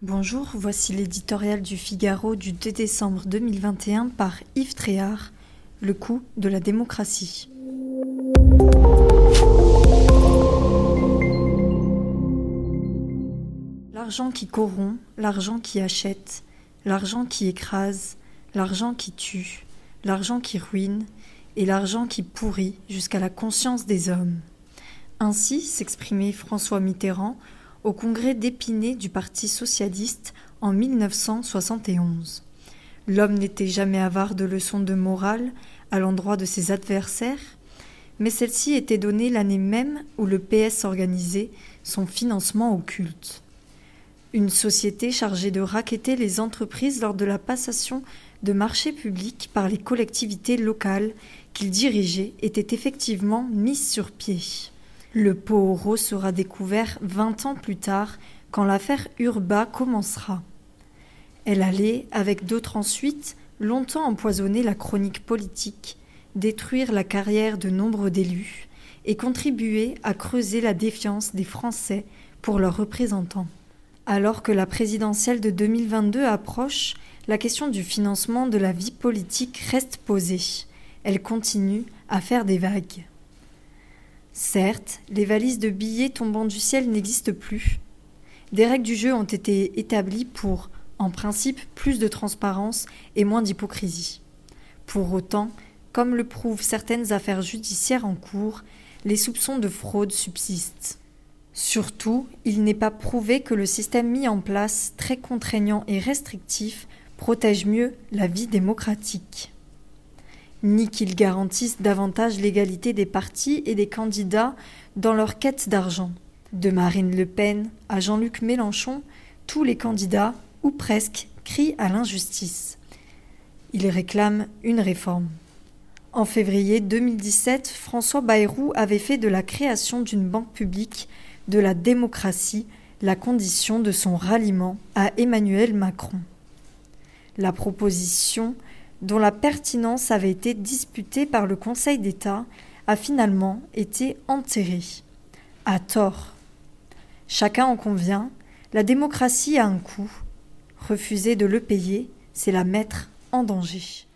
Bonjour, voici l'éditorial du Figaro du 2 décembre 2021 par Yves Tréhard, Le coût de la démocratie. L'argent qui corrompt, l'argent qui achète, l'argent qui écrase, l'argent qui tue, l'argent qui ruine et l'argent qui pourrit jusqu'à la conscience des hommes. Ainsi s'exprimait François Mitterrand au congrès d'Épinay du Parti socialiste en 1971. L'homme n'était jamais avare de leçons de morale à l'endroit de ses adversaires, mais celle-ci était donnée l'année même où le PS organisait son financement occulte. Une société chargée de raqueter les entreprises lors de la passation de marchés publics par les collectivités locales qu'il dirigeait était effectivement mise sur pied. Le pot au sera découvert vingt ans plus tard, quand l'affaire Urba commencera. Elle allait, avec d'autres ensuite, longtemps empoisonner la chronique politique, détruire la carrière de nombre d'élus et contribuer à creuser la défiance des Français pour leurs représentants. Alors que la présidentielle de 2022 approche, la question du financement de la vie politique reste posée. Elle continue à faire des vagues. Certes, les valises de billets tombant du ciel n'existent plus. Des règles du jeu ont été établies pour, en principe, plus de transparence et moins d'hypocrisie. Pour autant, comme le prouvent certaines affaires judiciaires en cours, les soupçons de fraude subsistent. Surtout, il n'est pas prouvé que le système mis en place, très contraignant et restrictif, protège mieux la vie démocratique ni qu'ils garantissent davantage l'égalité des partis et des candidats dans leur quête d'argent. De Marine Le Pen à Jean-Luc Mélenchon, tous les candidats, ou presque, crient à l'injustice. Ils réclament une réforme. En février 2017, François Bayrou avait fait de la création d'une banque publique de la démocratie la condition de son ralliement à Emmanuel Macron. La proposition dont la pertinence avait été disputée par le Conseil d'État, a finalement été enterrée. À tort. Chacun en convient, la démocratie a un coût. Refuser de le payer, c'est la mettre en danger.